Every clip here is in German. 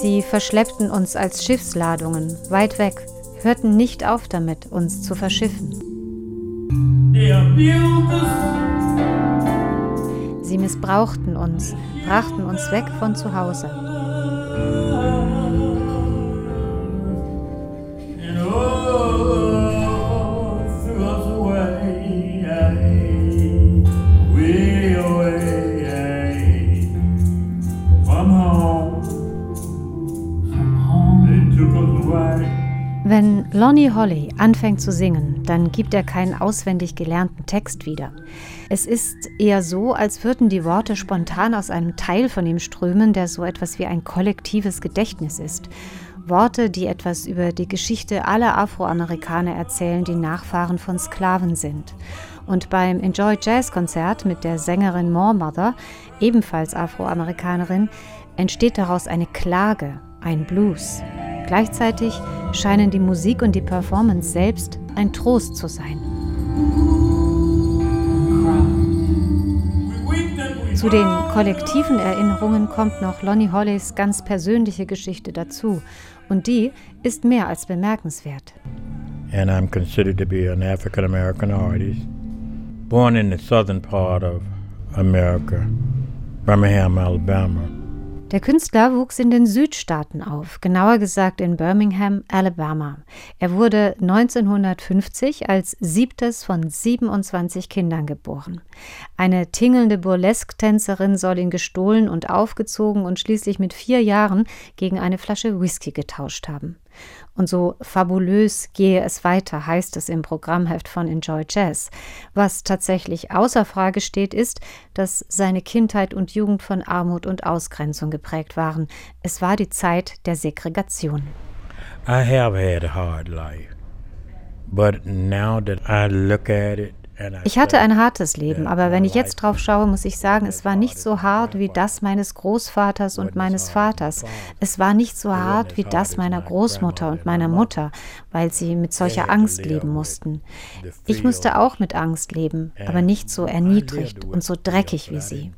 Sie verschleppten uns als Schiffsladungen weit weg, hörten nicht auf damit, uns zu verschiffen. Sie missbrauchten uns, brachten uns weg von zu Hause. Wenn Lonnie Holly anfängt zu singen, dann gibt er keinen auswendig gelernten Text wieder. Es ist eher so, als würden die Worte spontan aus einem Teil von ihm strömen, der so etwas wie ein kollektives Gedächtnis ist. Worte, die etwas über die Geschichte aller Afroamerikaner erzählen, die Nachfahren von Sklaven sind. Und beim Enjoy Jazz Konzert mit der Sängerin Moormother, ebenfalls Afroamerikanerin, entsteht daraus eine Klage, ein Blues. Gleichzeitig scheinen die Musik und die Performance selbst ein Trost zu sein. Zu den kollektiven Erinnerungen kommt noch Lonnie Holleys ganz persönliche Geschichte dazu. Und die ist mehr als bemerkenswert. And I'm considered to be an African American artist, born in the southern part of America, Birmingham, Alabama. Der Künstler wuchs in den Südstaaten auf, genauer gesagt in Birmingham, Alabama. Er wurde 1950 als siebtes von 27 Kindern geboren. Eine tingelnde Burlesque-Tänzerin soll ihn gestohlen und aufgezogen und schließlich mit vier Jahren gegen eine Flasche Whisky getauscht haben. Und so fabulös gehe es weiter, heißt es im Programmheft von Enjoy Jazz. Was tatsächlich außer Frage steht, ist, dass seine Kindheit und Jugend von Armut und Ausgrenzung geprägt waren. Es war die Zeit der Segregation. I have had a hard life. But now that I look at it, ich hatte ein hartes Leben, aber wenn ich jetzt drauf schaue, muss ich sagen, es war nicht so hart wie das meines Großvaters und meines Vaters. Es war nicht so hart wie das meiner Großmutter und meiner Mutter, weil sie mit solcher Angst leben mussten. Ich musste auch mit Angst leben, aber nicht so erniedrigt und so dreckig wie sie.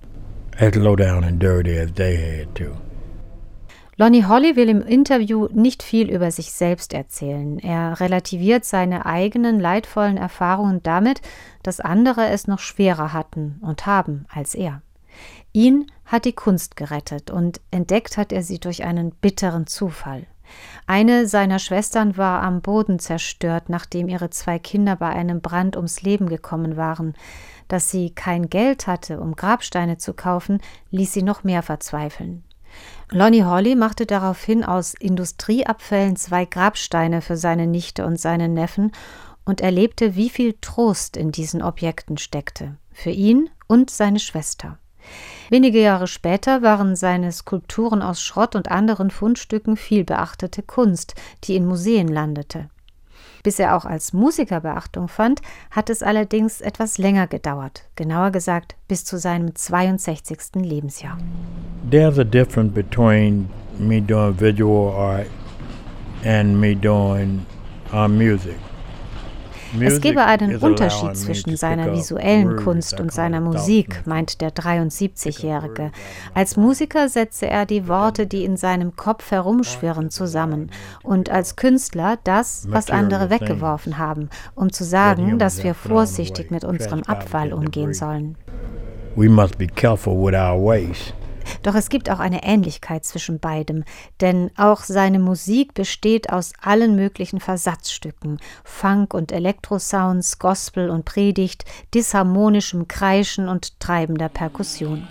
As low down and dirty as they had to. Lonnie Holly will im Interview nicht viel über sich selbst erzählen. Er relativiert seine eigenen leidvollen Erfahrungen damit, dass andere es noch schwerer hatten und haben als er. Ihn hat die Kunst gerettet und entdeckt hat er sie durch einen bitteren Zufall. Eine seiner Schwestern war am Boden zerstört, nachdem ihre zwei Kinder bei einem Brand ums Leben gekommen waren. Dass sie kein Geld hatte, um Grabsteine zu kaufen, ließ sie noch mehr verzweifeln. Lonnie Holly machte daraufhin aus Industrieabfällen zwei Grabsteine für seine Nichte und seinen Neffen und erlebte, wie viel Trost in diesen Objekten steckte, für ihn und seine Schwester. Wenige Jahre später waren seine Skulpturen aus Schrott und anderen Fundstücken viel beachtete Kunst, die in Museen landete. Bis er auch als Musiker Beachtung fand, hat es allerdings etwas länger gedauert, genauer gesagt bis zu seinem 62. Lebensjahr. There's a difference between me doing visual art and me doing uh, music. Es gebe einen Unterschied zwischen seiner visuellen Kunst und seiner Musik, meint der 73-Jährige. Als Musiker setze er die Worte, die in seinem Kopf herumschwirren, zusammen und als Künstler das, was andere weggeworfen haben, um zu sagen, dass wir vorsichtig mit unserem Abfall umgehen sollen. We must be careful with our waste. Doch es gibt auch eine Ähnlichkeit zwischen beidem, denn auch seine Musik besteht aus allen möglichen Versatzstücken, Funk und Elektrosounds, Gospel und Predigt, disharmonischem Kreischen und treibender Perkussion.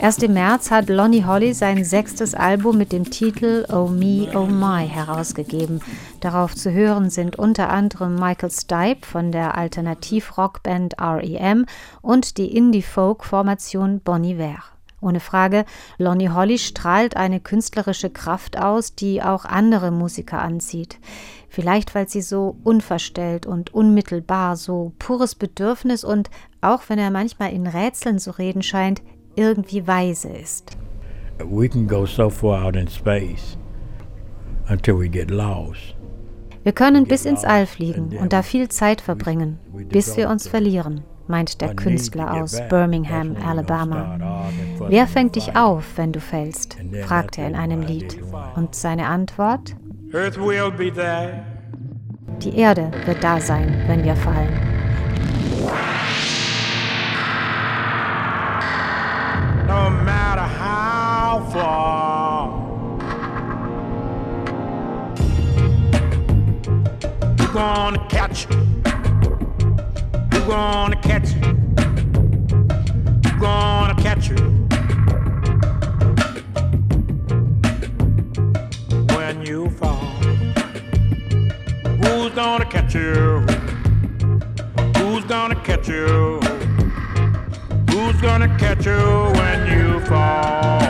Erst im März hat Lonnie Holly sein sechstes Album mit dem Titel Oh Me, Oh My herausgegeben. Darauf zu hören sind unter anderem Michael Stipe von der Alternativ-Rockband REM und die Indie-Folk-Formation Bon Iver. Ohne Frage, Lonnie Holly strahlt eine künstlerische Kraft aus, die auch andere Musiker anzieht. Vielleicht weil sie so unverstellt und unmittelbar, so pures Bedürfnis und, auch wenn er manchmal in Rätseln zu reden scheint, irgendwie weise ist. We can go so far out in space until we get lost. Wir können bis ins All fliegen und da viel Zeit verbringen, bis wir uns verlieren, meint der Künstler aus Birmingham, Alabama. Wer fängt dich auf, wenn du fällst? fragt er in einem Lied. Und seine Antwort? Die Erde wird da sein, wenn wir fallen. No matter how far gonna catch you. You're gonna catch you. You're gonna catch you. When you fall, who's gonna catch you? Who's gonna catch you? Who's gonna catch you when you fall?